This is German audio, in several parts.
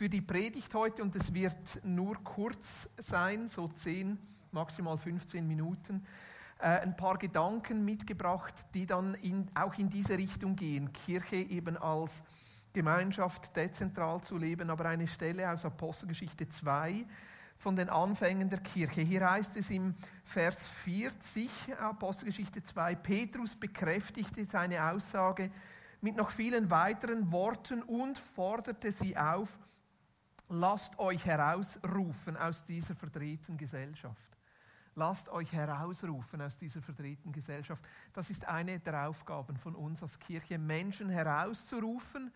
für die Predigt heute, und es wird nur kurz sein, so 10, maximal 15 Minuten, äh, ein paar Gedanken mitgebracht, die dann in, auch in diese Richtung gehen. Kirche eben als Gemeinschaft dezentral zu leben, aber eine Stelle aus Apostelgeschichte 2 von den Anfängen der Kirche. Hier heißt es im Vers 40, Apostelgeschichte 2, Petrus bekräftigte seine Aussage mit noch vielen weiteren Worten und forderte sie auf, lasst euch herausrufen aus dieser verdrehten Gesellschaft. Lasst euch herausrufen aus dieser verdrehten Gesellschaft. Das ist eine der Aufgaben von uns als Kirche, Menschen herauszurufen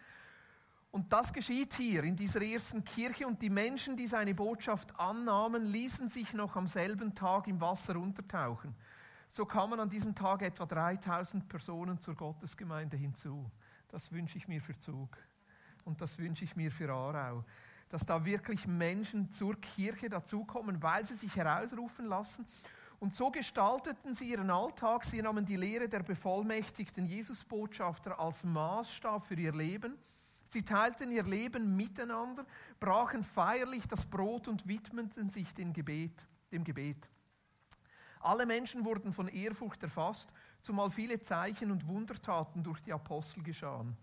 und das geschieht hier in dieser ersten Kirche und die Menschen, die seine Botschaft annahmen, ließen sich noch am selben Tag im Wasser untertauchen. So kamen an diesem Tag etwa 3000 Personen zur Gottesgemeinde hinzu. Das wünsche ich mir für Zug und das wünsche ich mir für Aarau. Dass da wirklich Menschen zur Kirche dazukommen, weil sie sich herausrufen lassen. Und so gestalteten sie ihren Alltag. Sie nahmen die Lehre der bevollmächtigten Jesusbotschafter als Maßstab für ihr Leben Sie teilten ihr Leben miteinander, brachen feierlich das Brot und widmeten sich dem Gebet. Dem Gebet. Alle Menschen wurden von Ehrfurcht erfasst, zumal viele Zeichen und Wundertaten durch die Apostel geschahen.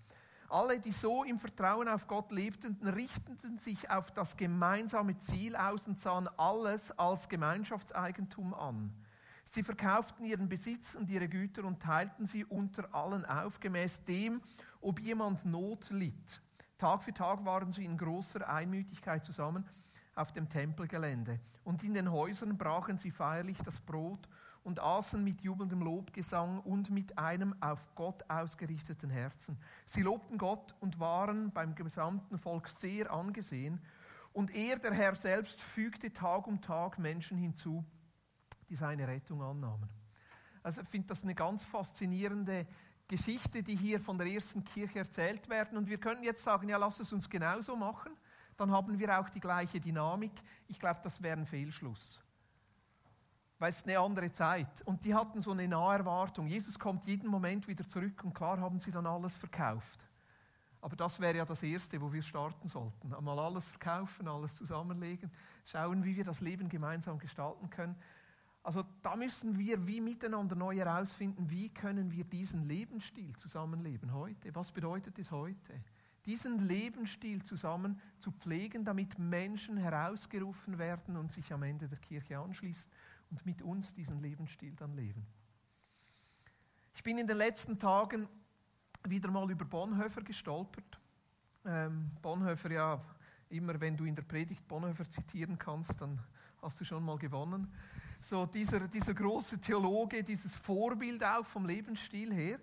Alle, die so im Vertrauen auf Gott lebten, richteten sich auf das gemeinsame Ziel aus und sahen alles als Gemeinschaftseigentum an. Sie verkauften ihren Besitz und ihre Güter und teilten sie unter allen auf, gemäß dem, ob jemand Not litt. Tag für Tag waren sie in großer Einmütigkeit zusammen auf dem Tempelgelände. Und in den Häusern brachen sie feierlich das Brot und aßen mit jubelndem Lobgesang und mit einem auf Gott ausgerichteten Herzen. Sie lobten Gott und waren beim gesamten Volk sehr angesehen. Und er, der Herr selbst, fügte Tag um Tag Menschen hinzu, die seine Rettung annahmen. Also ich finde das eine ganz faszinierende Geschichte, die hier von der ersten Kirche erzählt werden. Und wir können jetzt sagen, ja, lass es uns genauso machen. Dann haben wir auch die gleiche Dynamik. Ich glaube, das wäre ein Fehlschluss. Weil es eine andere Zeit. Und die hatten so eine Naherwartung. Jesus kommt jeden Moment wieder zurück und klar haben sie dann alles verkauft. Aber das wäre ja das Erste, wo wir starten sollten. Einmal alles verkaufen, alles zusammenlegen, schauen, wie wir das Leben gemeinsam gestalten können. Also da müssen wir wie miteinander neu herausfinden, wie können wir diesen Lebensstil zusammenleben heute. Was bedeutet es heute? Diesen Lebensstil zusammen zu pflegen, damit Menschen herausgerufen werden und sich am Ende der Kirche anschließen und mit uns diesen Lebensstil dann leben. Ich bin in den letzten Tagen wieder mal über Bonhoeffer gestolpert. Ähm, Bonhoeffer, ja, immer wenn du in der Predigt Bonhoeffer zitieren kannst, dann hast du schon mal gewonnen so dieser, dieser große Theologe, dieses Vorbild auch vom Lebensstil her.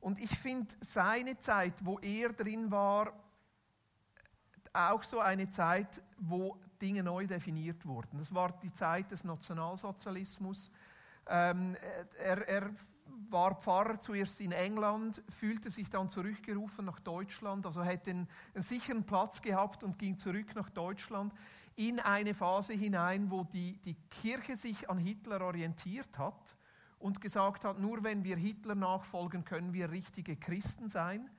Und ich finde seine Zeit, wo er drin war, auch so eine Zeit, wo Dinge neu definiert wurden. Das war die Zeit des Nationalsozialismus. Ähm, er, er war Pfarrer zuerst in England, fühlte sich dann zurückgerufen nach Deutschland, also hätte einen, einen sicheren Platz gehabt und ging zurück nach Deutschland in eine Phase hinein, wo die, die Kirche sich an Hitler orientiert hat und gesagt hat, nur wenn wir Hitler nachfolgen, können wir richtige Christen sein.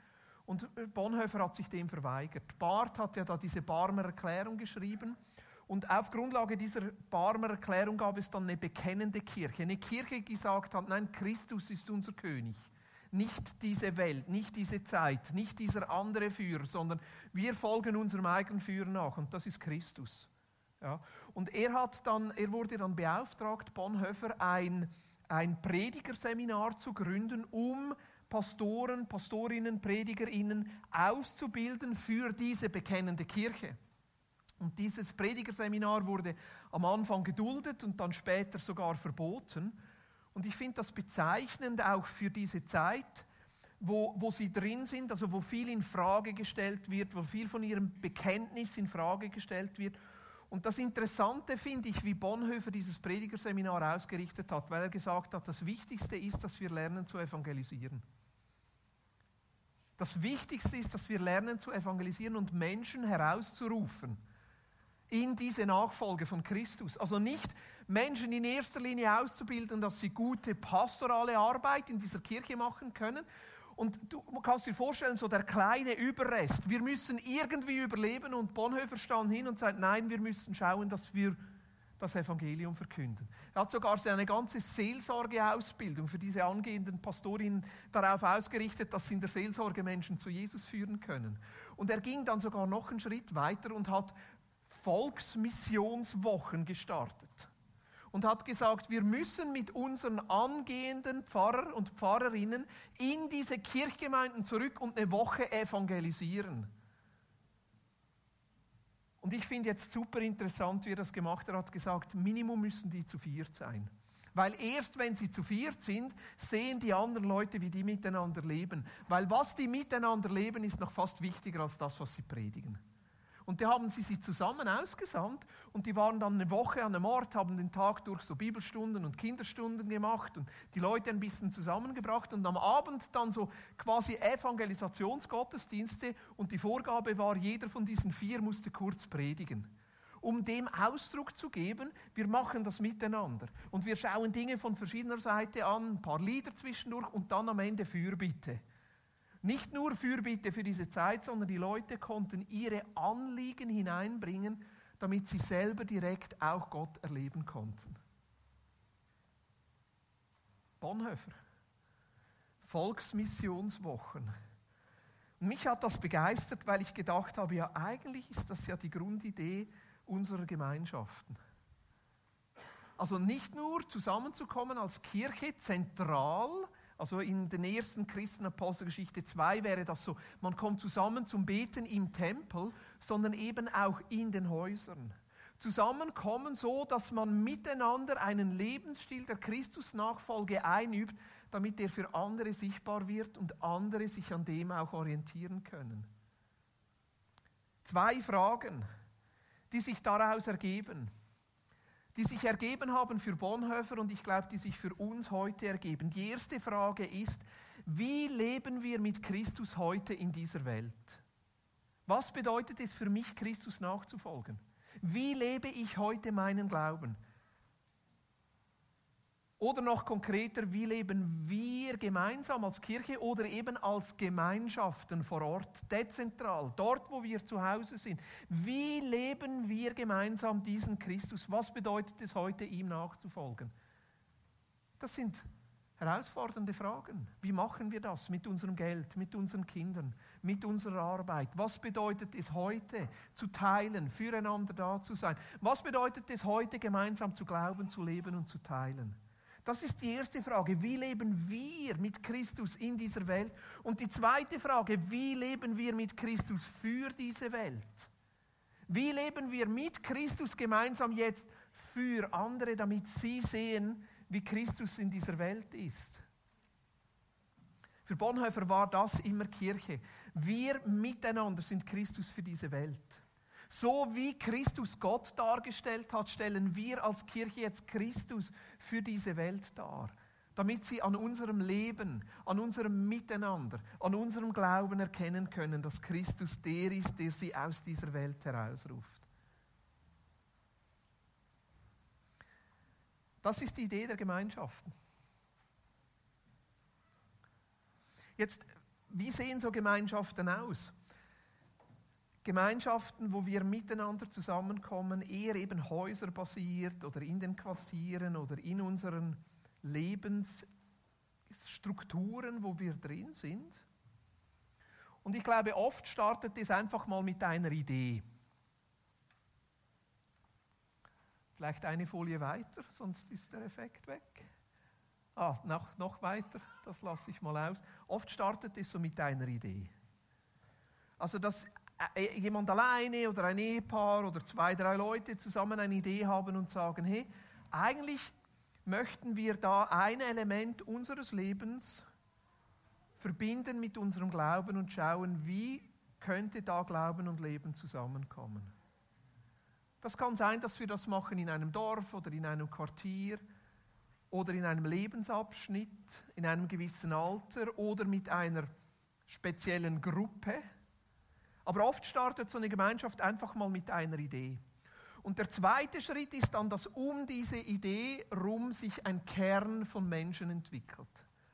Und Bonhoeffer hat sich dem verweigert. Barth hat ja da diese Barmer Erklärung geschrieben. Und auf Grundlage dieser Barmer Erklärung gab es dann eine bekennende Kirche. Eine Kirche, die gesagt hat, nein, Christus ist unser König nicht diese Welt, nicht diese Zeit, nicht dieser andere Führer, sondern wir folgen unserem eigenen Führer nach und das ist Christus. Ja. Und er, hat dann, er wurde dann beauftragt, Bonhoeffer ein, ein Predigerseminar zu gründen, um Pastoren, Pastorinnen, Predigerinnen auszubilden für diese bekennende Kirche. Und dieses Predigerseminar wurde am Anfang geduldet und dann später sogar verboten. Und ich finde das bezeichnend auch für diese Zeit, wo, wo sie drin sind, also wo viel in Frage gestellt wird, wo viel von ihrem Bekenntnis in Frage gestellt wird. Und das Interessante finde ich, wie Bonhoeffer dieses Predigerseminar ausgerichtet hat, weil er gesagt hat, das Wichtigste ist, dass wir lernen zu evangelisieren. Das Wichtigste ist, dass wir lernen zu evangelisieren und Menschen herauszurufen in diese Nachfolge von Christus. Also nicht Menschen in erster Linie auszubilden, dass sie gute pastorale Arbeit in dieser Kirche machen können Und du kannst dir vorstellen, so der kleine Überrest. Wir müssen irgendwie überleben und Bonhoeffer stand hin und sagt, nein, wir müssen schauen, dass wir das Evangelium verkünden. Er hat sogar seine ganze Seelsorgeausbildung für diese angehenden Pastorinnen darauf ausgerichtet, dass sie in der Seelsorge Menschen zu Jesus führen können. Und er ging dann sogar noch einen Schritt weiter und hat Volksmissionswochen gestartet und hat gesagt, wir müssen mit unseren angehenden Pfarrer und Pfarrerinnen in diese Kirchgemeinden zurück und eine Woche evangelisieren. Und ich finde jetzt super interessant, wie er das gemacht hat. Er hat gesagt, Minimum müssen die zu viert sein. Weil erst wenn sie zu viert sind, sehen die anderen Leute, wie die miteinander leben. Weil was die miteinander leben, ist noch fast wichtiger als das, was sie predigen. Und da haben sie sie zusammen ausgesandt und die waren dann eine Woche an einem Ort, haben den Tag durch so Bibelstunden und Kinderstunden gemacht und die Leute ein bisschen zusammengebracht und am Abend dann so quasi Evangelisationsgottesdienste und die Vorgabe war, jeder von diesen vier musste kurz predigen um dem Ausdruck zu geben, wir machen das miteinander. Und wir schauen Dinge von verschiedener Seite an, ein paar Lieder zwischendurch und dann am Ende Fürbitte. Nicht nur Fürbitte für diese Zeit, sondern die Leute konnten ihre Anliegen hineinbringen, damit sie selber direkt auch Gott erleben konnten. Bonhoeffer, Volksmissionswochen. mich hat das begeistert, weil ich gedacht habe, ja eigentlich ist das ja die Grundidee unserer Gemeinschaften. Also nicht nur zusammenzukommen als Kirche zentral, also in den ersten Christenapostelgeschichte 2 wäre das so, man kommt zusammen zum Beten im Tempel, sondern eben auch in den Häusern. Zusammenkommen so, dass man miteinander einen Lebensstil der Christusnachfolge einübt, damit er für andere sichtbar wird und andere sich an dem auch orientieren können. Zwei Fragen, die sich daraus ergeben die sich ergeben haben für Bonhoeffer und ich glaube, die sich für uns heute ergeben. Die erste Frage ist, wie leben wir mit Christus heute in dieser Welt? Was bedeutet es für mich, Christus nachzufolgen? Wie lebe ich heute meinen Glauben? Oder noch konkreter, wie leben wir gemeinsam als Kirche oder eben als Gemeinschaften vor Ort, dezentral, dort, wo wir zu Hause sind? Wie leben wir gemeinsam diesen Christus? Was bedeutet es heute, ihm nachzufolgen? Das sind herausfordernde Fragen. Wie machen wir das mit unserem Geld, mit unseren Kindern, mit unserer Arbeit? Was bedeutet es heute zu teilen, füreinander da zu sein? Was bedeutet es heute gemeinsam zu glauben, zu leben und zu teilen? Das ist die erste Frage. Wie leben wir mit Christus in dieser Welt? Und die zweite Frage, wie leben wir mit Christus für diese Welt? Wie leben wir mit Christus gemeinsam jetzt für andere, damit sie sehen, wie Christus in dieser Welt ist? Für Bonhoeffer war das immer Kirche. Wir miteinander sind Christus für diese Welt. So wie Christus Gott dargestellt hat, stellen wir als Kirche jetzt Christus für diese Welt dar, damit sie an unserem Leben, an unserem Miteinander, an unserem Glauben erkennen können, dass Christus der ist, der sie aus dieser Welt herausruft. Das ist die Idee der Gemeinschaften. Jetzt, wie sehen so Gemeinschaften aus? Gemeinschaften, wo wir miteinander zusammenkommen, eher eben häuserbasiert oder in den Quartieren oder in unseren Lebensstrukturen, wo wir drin sind. Und ich glaube, oft startet es einfach mal mit einer Idee. Vielleicht eine Folie weiter, sonst ist der Effekt weg. Ah, noch, noch weiter, das lasse ich mal aus. Oft startet es so mit einer Idee. Also, dass jemand alleine oder ein Ehepaar oder zwei, drei Leute zusammen eine Idee haben und sagen, hey, eigentlich möchten wir da ein Element unseres Lebens verbinden mit unserem Glauben und schauen, wie könnte da Glauben und Leben zusammenkommen. Das kann sein, dass wir das machen in einem Dorf oder in einem Quartier oder in einem Lebensabschnitt, in einem gewissen Alter oder mit einer speziellen Gruppe. Aber oft startet so eine Gemeinschaft einfach mal mit einer Idee. Und der zweite Schritt ist dann, dass um diese Idee rum sich ein Kern von Menschen entwickelt.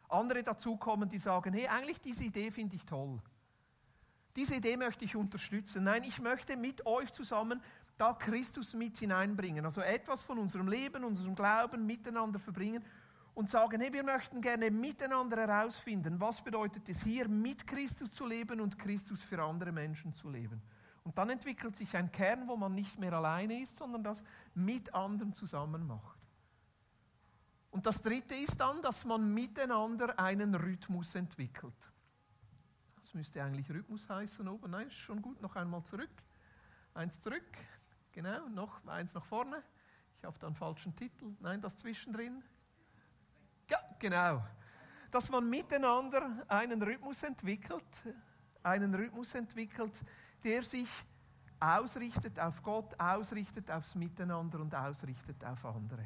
Andere dazukommen, die sagen, hey, eigentlich diese Idee finde ich toll. Diese Idee möchte ich unterstützen. Nein, ich möchte mit euch zusammen da Christus mit hineinbringen. Also etwas von unserem Leben, unserem Glauben miteinander verbringen und sagen, hey, wir möchten gerne miteinander herausfinden, was bedeutet es hier, mit Christus zu leben und Christus für andere Menschen zu leben. Und dann entwickelt sich ein Kern, wo man nicht mehr alleine ist, sondern das mit anderen zusammen macht. Und das Dritte ist dann, dass man miteinander einen Rhythmus entwickelt. Das müsste eigentlich Rhythmus heißen oben. Nein, ist schon gut. Noch einmal zurück. Eins zurück. Genau, noch eins nach vorne. Ich habe da einen falschen Titel. Nein, das zwischendrin. Ja, genau. Dass man miteinander einen Rhythmus entwickelt, einen Rhythmus entwickelt, der sich ausrichtet auf Gott, ausrichtet aufs Miteinander und ausrichtet auf andere.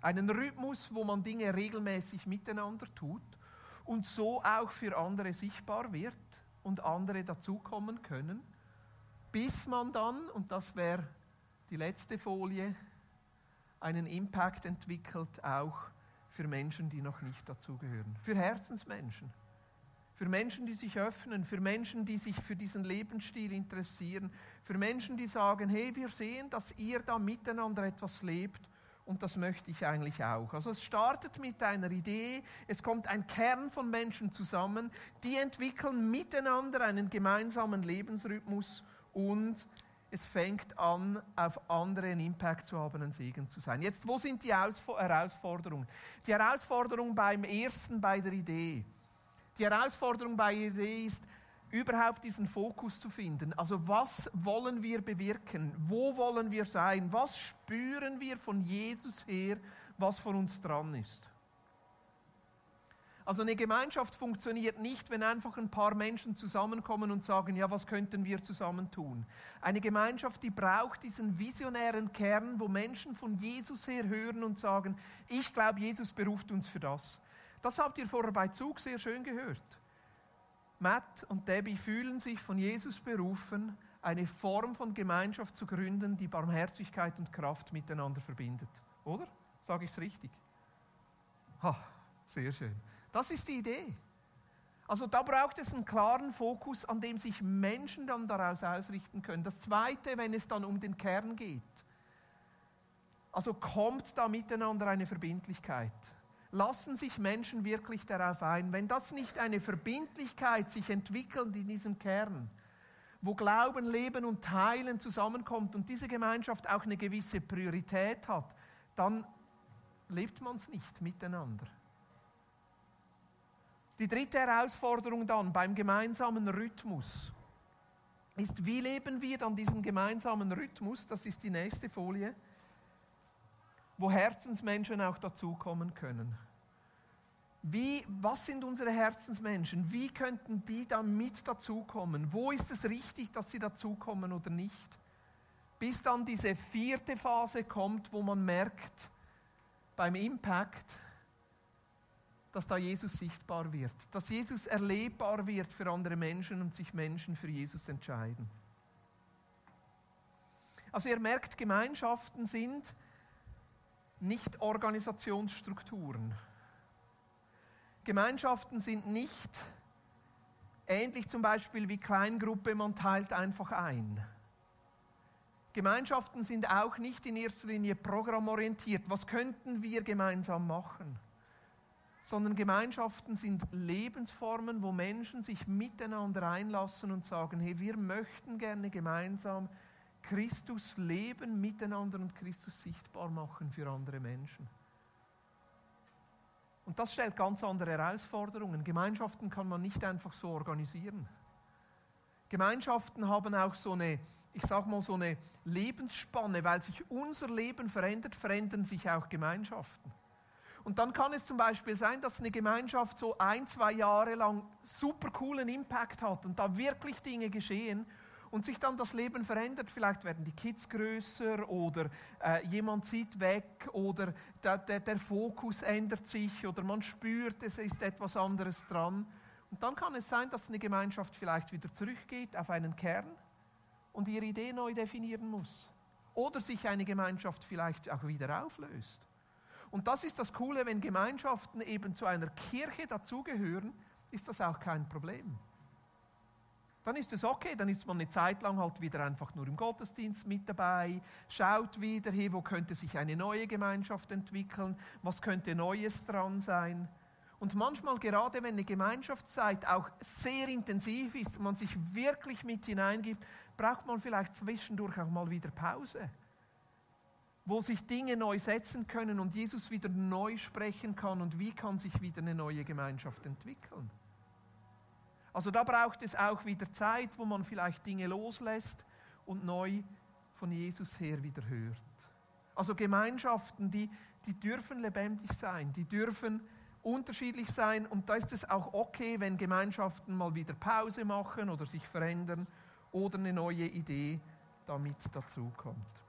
Einen Rhythmus, wo man Dinge regelmäßig miteinander tut und so auch für andere sichtbar wird und andere dazukommen können, bis man dann, und das wäre die letzte Folie, einen Impact entwickelt auch für Menschen, die noch nicht dazugehören, für Herzensmenschen, für Menschen, die sich öffnen, für Menschen, die sich für diesen Lebensstil interessieren, für Menschen, die sagen, hey, wir sehen, dass ihr da miteinander etwas lebt. Und das möchte ich eigentlich auch. Also es startet mit einer Idee, es kommt ein Kern von Menschen zusammen, die entwickeln miteinander einen gemeinsamen Lebensrhythmus und es fängt an, auf andere einen Impact zu haben, ein Segen zu sein. Jetzt, wo sind die Herausforderungen? Die Herausforderung beim ersten, bei der Idee. Die Herausforderung bei der Idee ist, überhaupt diesen Fokus zu finden. Also was wollen wir bewirken? Wo wollen wir sein? Was spüren wir von Jesus her, was von uns dran ist? Also eine Gemeinschaft funktioniert nicht, wenn einfach ein paar Menschen zusammenkommen und sagen, ja, was könnten wir zusammen tun? Eine Gemeinschaft, die braucht diesen visionären Kern, wo Menschen von Jesus her hören und sagen, ich glaube, Jesus beruft uns für das. Das habt ihr vorher bei Zug sehr schön gehört. Matt und Debbie fühlen sich von Jesus berufen, eine Form von Gemeinschaft zu gründen, die Barmherzigkeit und Kraft miteinander verbindet. Oder? Sage ich es richtig? Ha, sehr schön. Das ist die Idee. Also da braucht es einen klaren Fokus, an dem sich Menschen dann daraus ausrichten können. Das Zweite, wenn es dann um den Kern geht. Also kommt da miteinander eine Verbindlichkeit lassen sich Menschen wirklich darauf ein. Wenn das nicht eine Verbindlichkeit sich entwickelt in diesem Kern, wo Glauben, Leben und Teilen zusammenkommt und diese Gemeinschaft auch eine gewisse Priorität hat, dann lebt man es nicht miteinander. Die dritte Herausforderung dann beim gemeinsamen Rhythmus ist, wie leben wir dann diesen gemeinsamen Rhythmus? Das ist die nächste Folie wo Herzensmenschen auch dazukommen können. Wie, was sind unsere Herzensmenschen? Wie könnten die da mit dazukommen? Wo ist es richtig, dass sie dazukommen oder nicht? Bis dann diese vierte Phase kommt, wo man merkt, beim Impact, dass da Jesus sichtbar wird, dass Jesus erlebbar wird für andere Menschen und sich Menschen für Jesus entscheiden. Also ihr merkt, Gemeinschaften sind nicht Organisationsstrukturen. Gemeinschaften sind nicht ähnlich zum Beispiel wie Kleingruppe, man teilt einfach ein. Gemeinschaften sind auch nicht in erster Linie programmorientiert. Was könnten wir gemeinsam machen? Sondern Gemeinschaften sind Lebensformen, wo Menschen sich miteinander einlassen und sagen, hey, wir möchten gerne gemeinsam Christus leben miteinander und Christus sichtbar machen für andere Menschen. Und das stellt ganz andere Herausforderungen. Gemeinschaften kann man nicht einfach so organisieren. Gemeinschaften haben auch so eine, ich sage mal, so eine Lebensspanne, weil sich unser Leben verändert, verändern sich auch Gemeinschaften. Und dann kann es zum Beispiel sein, dass eine Gemeinschaft so ein, zwei Jahre lang super coolen Impact hat und da wirklich Dinge geschehen und sich dann das Leben verändert. Vielleicht werden die Kids größer oder äh, jemand zieht weg oder der, der, der Fokus ändert sich oder man spürt, es ist etwas anderes dran. Und dann kann es sein, dass eine Gemeinschaft vielleicht wieder zurückgeht auf einen Kern und ihre Idee neu definieren muss. Oder sich eine Gemeinschaft vielleicht auch wieder auflöst. Und das ist das Coole, wenn Gemeinschaften eben zu einer Kirche dazugehören, ist das auch kein Problem. Dann ist es okay, dann ist man eine Zeit lang halt wieder einfach nur im Gottesdienst mit dabei, schaut wieder, hey, wo könnte sich eine neue Gemeinschaft entwickeln, was könnte Neues dran sein. Und manchmal, gerade wenn eine Gemeinschaftszeit auch sehr intensiv ist, man sich wirklich mit hineingibt, braucht man vielleicht zwischendurch auch mal wieder Pause, wo sich Dinge neu setzen können und Jesus wieder neu sprechen kann und wie kann sich wieder eine neue Gemeinschaft entwickeln. Also da braucht es auch wieder Zeit, wo man vielleicht Dinge loslässt und neu von Jesus her wieder hört. Also Gemeinschaften, die, die dürfen lebendig sein, die dürfen unterschiedlich sein und da ist es auch okay, wenn Gemeinschaften mal wieder Pause machen oder sich verändern oder eine neue Idee damit dazukommt.